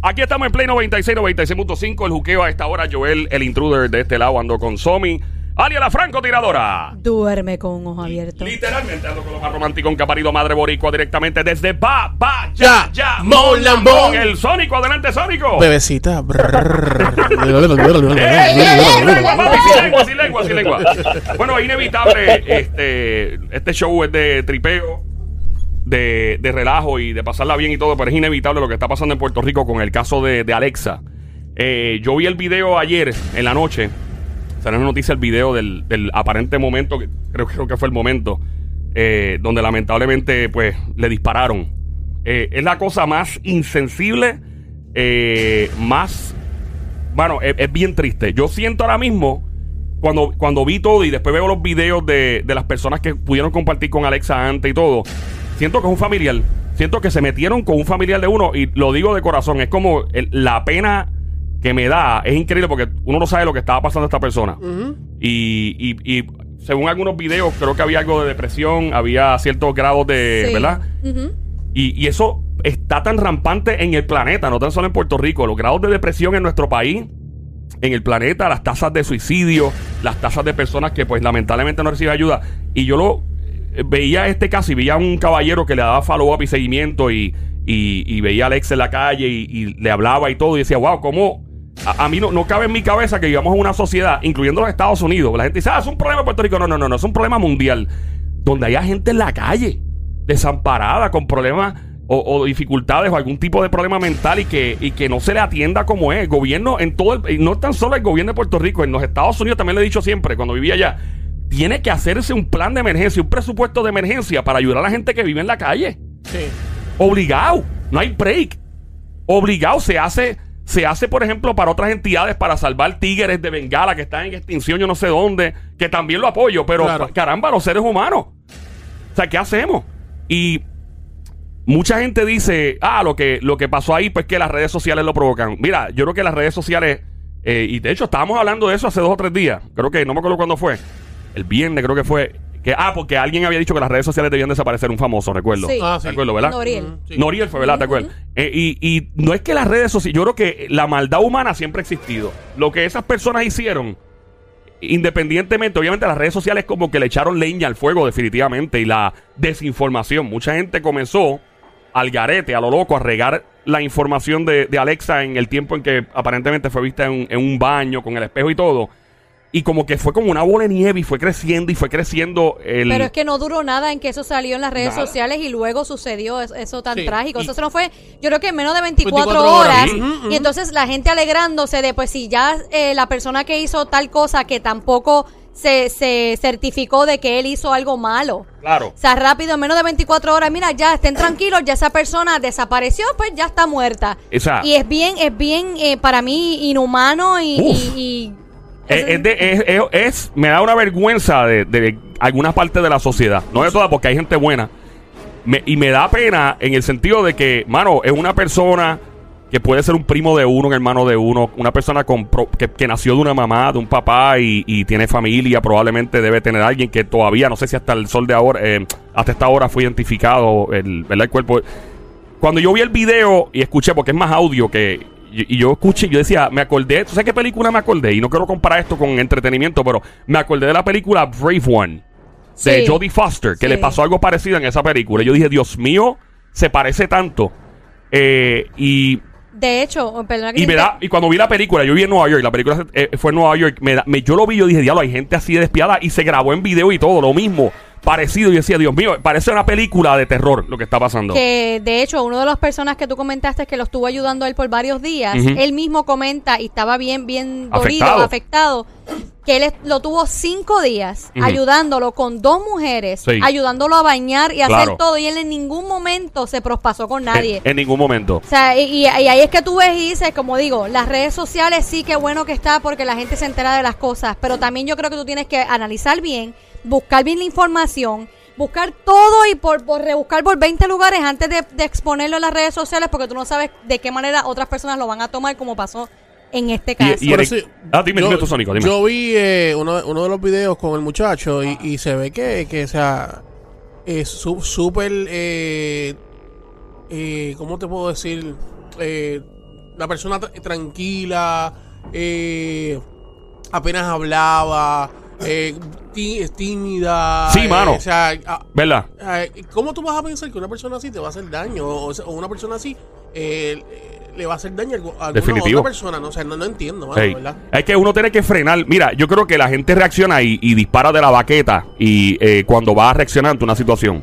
Aquí estamos en Play 96, 96.5. El juqueo a esta hora. Joel, el intruder de este lado, ando con Somi. Alia, la francotiradora. Duerme con un ojo abierto. Literalmente ando con lo más romántico que ha parido Madre Boricua directamente desde Ba, Ba, Ya, Ya, Mon Lambón. El Sónico, adelante, Sónico. Bebecita. ¡Eh, sin lengua, sin lengua, sin lengua, sin lengua. Bueno, es inevitable. Este, este show es de tripeo, de, de relajo y de pasarla bien y todo, pero es inevitable lo que está pasando en Puerto Rico con el caso de, Alexa. Eh, yo vi el video ayer en la noche. Salió una noticia el video del, del aparente momento, que creo, creo que fue el momento, eh, donde lamentablemente pues le dispararon. Eh, es la cosa más insensible, más bueno, es, es bien triste. Yo siento ahora mismo, cuando, cuando vi todo y después veo los videos de, de las personas que pudieron compartir con Alexa antes y todo, siento que es un familiar. Siento que se metieron con un familiar de uno y lo digo de corazón. Es como el- la pena que me da. Es increíble porque uno no sabe lo que estaba pasando a esta persona. y, y- y según algunos videos, creo que había algo de depresión, había ciertos grados de. Sí. ¿Verdad? Ujú. Y, y eso está tan rampante en el planeta, no tan solo en Puerto Rico. Los grados de depresión en nuestro país, en el planeta, las tasas de suicidio, las tasas de personas que pues lamentablemente no reciben ayuda. Y yo lo veía este caso y veía a un caballero que le daba follow-up y seguimiento y, y- veía a Alex en la calle y, le hablaba y todo y decía, wow, ¿cómo? A, a mí no, no cabe en mi cabeza que vivamos en una sociedad, incluyendo los Estados Unidos. La gente dice, ah, es un problema en Puerto Rico. No, no, no, no, es un problema mundial. Donde haya gente en la calle, desamparada, con problemas o, dificultades o algún tipo de problema mental y que, y que no se le atienda como es. El gobierno en todo el, no tan solo el gobierno de Puerto Rico, en los Estados Unidos también le he dicho siempre, cuando vivía allá, tiene que hacerse un plan de emergencia, un presupuesto de emergencia para ayudar a la gente que vive en la calle. Sí. Obligado. No hay break. Obligado se hace, se hace, por ejemplo, para otras entidades para salvar tigres de Bengala que están en extinción, yo no sé dónde, que también lo apoyo, pero Claro. caramba, los seres humanos. O sea, ¿qué hacemos? Y mucha gente dice, ah, lo que, lo que pasó ahí, pues que las redes sociales lo provocan. Mira, yo creo que las redes sociales, eh, y de hecho estábamos hablando de eso hace dos o tres días, creo que, no me acuerdo cuándo fue, el viernes creo que fue, que, ah, porque alguien había dicho que las redes sociales debían desaparecer, un famoso, recuerdo. Sí. Ah, sí. ¿Recuerdo, verdad? Noriel. Sí. Noriel fue, ¿verdad? ¿Te acuerdas? Eh, y, y no es que las redes sociales, yo creo que la maldad humana siempre ha existido. Lo que esas personas hicieron, independientemente, obviamente las redes sociales como que le echaron leña al fuego definitivamente y la desinformación. Mucha gente comenzó al garete, a lo loco, a regar la información de, de Alexa en el tiempo en que aparentemente fue vista en, un- en un baño con el espejo y todo. Y como que fue como una bola de nieve y fue creciendo y fue creciendo el... Pero es que no duró nada en que eso salió en las redes Nada. sociales y luego sucedió es- eso tan Sí. trágico. Y- Eso no fue, yo creo que en menos de 24, 24 horas. Y entonces la gente alegrándose de, pues si ya eh, la persona que hizo tal cosa que tampoco se, se certificó de que él hizo algo malo. Claro. O sea, rápido, en menos de 24 horas, mira, ya estén tranquilos, ya esa persona desapareció, pues ya está muerta. O sea- y es bien, es bien, eh, para mí, inhumano y... Uf. y- y- Es, es es- me da una vergüenza de, de algunas partes de la sociedad. No de todas, porque hay gente buena. Y me da pena en el sentido de que, mano, es una persona que puede ser un primo de uno, un hermano de uno, una persona con que, que nació de una mamá, de un papá y, y tiene familia, probablemente debe tener alguien que todavía, no sé si hasta el sol de ahora, eh, hasta esta hora fue identificado el, ¿verdad? el cuerpo. Cuando yo vi el video y escuché, porque es más audio que. Y, y yo escuché, yo decía, me acordé, ¿tú sabes qué película me acordé? Y no quiero comparar esto con entretenimiento, pero me acordé de la película Brave One de Sí. Jodie Foster, que Sí. le pasó algo parecido en esa película. Y yo dije, Dios mío, se parece tanto. Eh, y de hecho, perdona que y me da, y cuando vi la película, yo vi en Nueva York, la película eh, fue en Nueva York, me da- me- yo lo vi, yo dije, diablo, hay gente así de despiada y se grabó en video y todo, lo mismo, parecido. Y decía, Dios mío, parece una película de terror lo que está pasando. Que de hecho, uno de las personas que tú comentaste que lo estuvo ayudando a él por varios días, Ujú. él mismo comenta y estaba bien, bien dolido, Afectado. afectado, que él lo tuvo cinco días ayudándolo con dos mujeres, Sí. ayudándolo a bañar y a Claro. hacer todo. Y él en ningún momento se prospasó con nadie. En, en ningún momento. O sea, y, y- y ahí es que tú ves y dices, como digo, las redes sociales sí que bueno que está porque la gente se entera de las cosas, pero también yo creo que tú tienes que analizar bien, buscar bien la información, buscar todo y por, por rebuscar por 20 lugares antes de, de exponerlo en las redes sociales porque tú no sabes de qué manera otras personas lo van a tomar como pasó en este caso. Y- y ah, dime, yo, dime tú, Sónico, dime. Yo vi eh, uno, uno de los videos con el muchacho y, y se ve que, que o sea, es su- súper, eh, eh, ¿cómo te puedo decir? Eh, la persona tra- tranquila, eh, apenas hablaba, eh, tí- tímida. Sí, eh, mano. O sea, ah, ¿Verdad? eh, ¿cómo tú vas a pensar que una persona así te va a hacer daño? O, una persona así eh, le va a hacer daño a algu- a alguna Definitivo. otra persona. No, o sea, no, no entiendo, mano. ¿verdad? Es que uno tiene que frenar. Mira, yo creo que la gente reacciona y, y dispara de la baqueta y eh, cuando va a reaccionar ante una situación.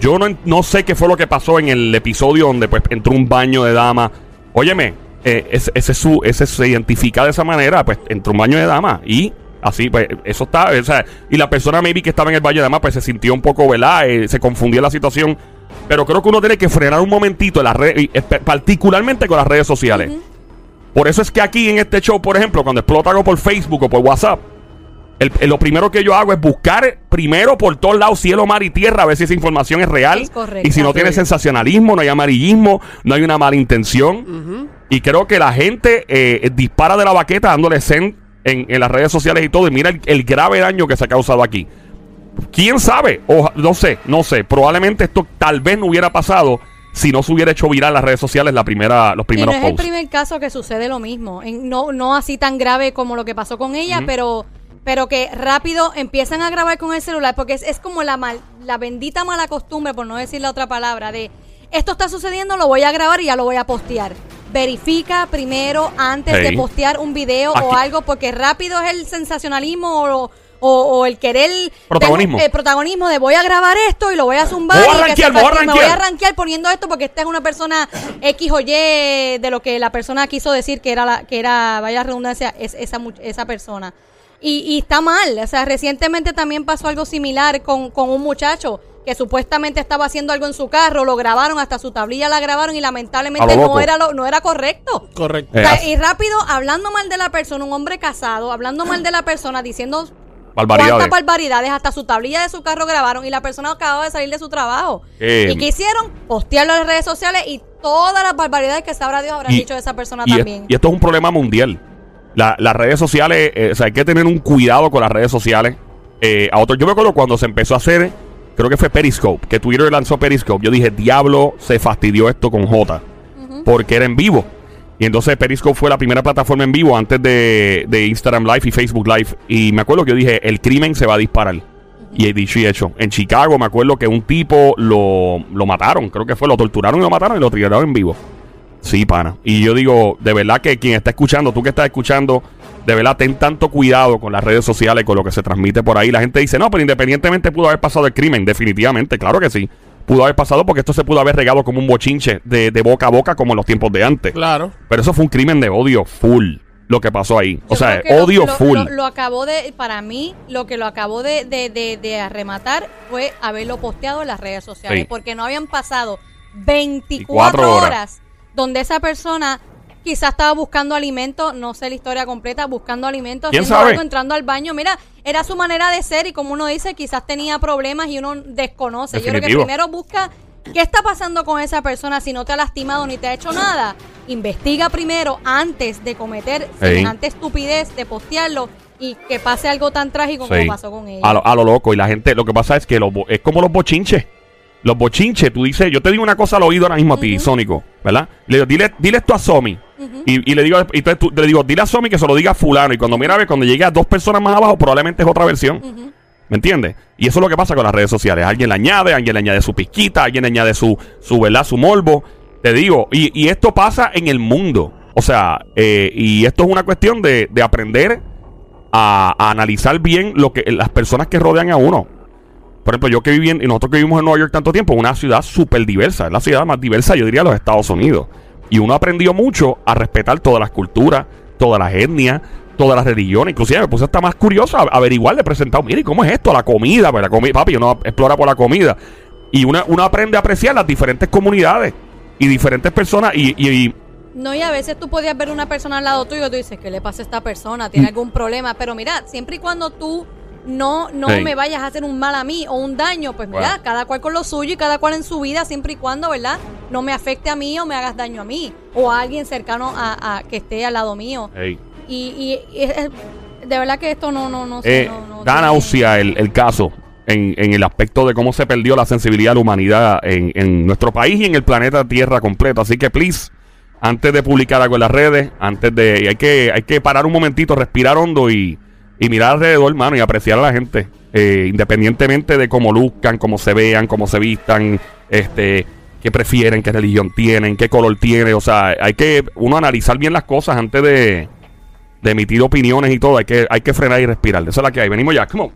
Yo no, no sé qué fue lo que pasó en el episodio donde pues entró un baño de dama. Óyeme, eh, ese, ese, su, ese se identifica de esa manera, pues entró un baño de dama y así, pues eso está, o sea, y la persona maybe que estaba en el baño de dama pues se sintió un poco, ¿verdad? Eh, se confundió la situación. Pero creo que uno tiene que frenar un momentito en las redes, particularmente con las redes sociales. Por eso es que aquí en este show, por ejemplo, cuando explota algo por Facebook o por WhatsApp, el- el- lo primero que yo hago es buscar primero por todos lados, cielo, mar y tierra, a ver si esa información es real. Es correcto. y si no tiene Sí. sensacionalismo, no hay amarillismo, no hay una mala intención. Y creo que la gente eh, dispara de la baqueta dándole send en, en las redes sociales y todo. Y mira el, el grave daño que se ha causado aquí. ¿Quién sabe? O, no sé, no sé. Probablemente esto tal vez no hubiera pasado si no se hubiera hecho viral las redes sociales la primera, los Y no primeros es el primer caso que sucede lo mismo. En- no, no así tan grave como lo que pasó con ella, pero, pero que rápido empiezan a grabar con el celular, porque es, es como la, mal, la bendita mala costumbre, por no decir la otra palabra, de esto está sucediendo, lo voy a grabar y ya lo voy a postear. Verifica primero antes Hey. de postear un video Aquí- o algo, porque rápido es el sensacionalismo o, o- o el querer Protagonismo. tengo- el protagonismo de voy a grabar esto y lo voy a zumbar Voy a que rankear, voy a que me voy rankear. a rankear poniendo esto porque esta es una persona X o Y de lo que la persona quiso decir que era la que era vaya redundancia es esa esa persona y, y está mal o sea recientemente también pasó algo similar con, con un muchacho que supuestamente estaba haciendo algo en su carro lo grabaron hasta su tablilla la grabaron y lamentablemente lo no era lo, no era correcto Correcto. Eh, O sea, así- y rápido hablando mal de la persona un hombre casado hablando mal de la persona diciendo Barbaridades. cuántas barbaridades hasta su tablilla de su carro grabaron y la persona acababa de salir de su trabajo. Eh, ¿Y qué hicieron? Postearlo en las redes sociales y todas las barbaridades que sabrá Dios habrán Y- dicho de esa persona y, es- también. y esto es un problema mundial. La- las redes sociales, eh, o sea, hay que tener un cuidado con las redes sociales. Eh, a otro, yo me acuerdo cuando se empezó a hacer, creo que fue Periscope, que Twitter lanzó Periscope. Yo dije, diablo, se fastidió esto con J, porque era en vivo. Y entonces Periscope fue la primera plataforma en vivo antes de, de Instagram Live y Facebook Live. Y me acuerdo que yo dije, el crimen se va a disparar. Y he dicho y hecho. En Chicago me acuerdo que un tipo lo, lo mataron, creo que fue, lo torturaron y lo mataron y lo tiraron en vivo. Sí, pana. Y yo digo, de verdad que quien está escuchando, tú que estás escuchando, de verdad ten tanto cuidado con las redes sociales, con lo que se transmite por ahí. La gente dice, no, pero independientemente pudo haber pasado el crimen, definitivamente, claro que sí. Pudo haber pasado porque esto se pudo haber regado como un bochinche de, de boca a boca como en los tiempos de antes. Claro. Pero eso fue un crimen de odio full, lo que pasó ahí. O sea, odio lo, full. Lo, lo acabó de, para mí, lo que lo acabó de, de, de, de arrematar fue haberlo posteado en las redes sociales. Sí. Porque no habían pasado 24 24 horas. horas. Donde esa persona quizás estaba buscando alimento, no sé la historia completa, buscando alimento, ¿Quién haciendo sabe? algo, entrando al baño. Mira, era su manera de ser y como uno dice, quizás tenía problemas y uno desconoce. Yo creo que primero busca qué está pasando con esa persona si no te ha lastimado ni te ha hecho nada. Investiga primero antes de cometer semejante estupidez de postearlo y que pase algo tan trágico como pasó con ella. A lo, a lo loco. Y la gente, lo que pasa es que bo- es como los bochinches. Los bochinches, tú dices, yo te digo una cosa al oído ahora mismo a ti. Sónico, ¿verdad? Le digo, dile, dile esto a Somi. Y, y le digo, y entonces tú- le digo, dile a Somi que se lo diga a fulano. Y cuando mira a ver, cuando llegue a dos personas más abajo, probablemente es otra versión. ¿Me entiendes? Y eso es lo que pasa con las redes sociales. Alguien le añade, alguien le añade su pizquita, alguien le añade su, su ¿verdad? Su morbo. Te digo, y, y esto pasa en el mundo. O sea, eh, y esto es una cuestión de, de aprender a, a analizar bien lo que las personas que rodean a uno. Por ejemplo, yo que viví en, y nosotros que vivimos en Nueva York tanto tiempo, una ciudad súper diversa, es la ciudad más diversa, yo diría, de los Estados Unidos. Y uno aprendió mucho a respetar todas las culturas, todas las etnias, todas las religiones. Inclusive me puse hasta más curioso a averiguar, le presentado, mire, ¿y ¿cómo es esto? La comida, pues la comida, papi, uno explora por la comida. Y uno, uno aprende a apreciar las diferentes comunidades y diferentes personas y, y- y No, y a veces tú podías ver una persona al lado tuyo y tú dices, ¿qué le pasa a esta persona? ¿Tiene Mm. algún problema? Pero mira, siempre y cuando tú no, no me vayas a hacer un mal a mí o un daño, pues mira, cada cual con lo suyo y cada cual en su vida, siempre y cuando, ¿verdad? No me afecte a mí o me hagas daño a mí o a alguien cercano a, a que esté al lado mío. Y, y- y de verdad que esto no, no, no. Eh, no, no da náusea el, el caso en, en el aspecto de cómo se perdió la sensibilidad de la humanidad en, en nuestro país y en el planeta Tierra completo. Así que, please, antes de publicar algo en las redes, antes de... hay que, hay que parar un momentito, respirar hondo y, y mirar alrededor, hermano, y apreciar a la gente. eh, independientemente de cómo luzcan, cómo se vean, cómo se vistan, este, qué prefieren, qué religión tienen, qué color tiene. O sea, hay que uno analizar bien las cosas antes de, de emitir opiniones y todo. Hay que, hay que frenar y respirar. Esa es la que hay. Venimos ya, come on.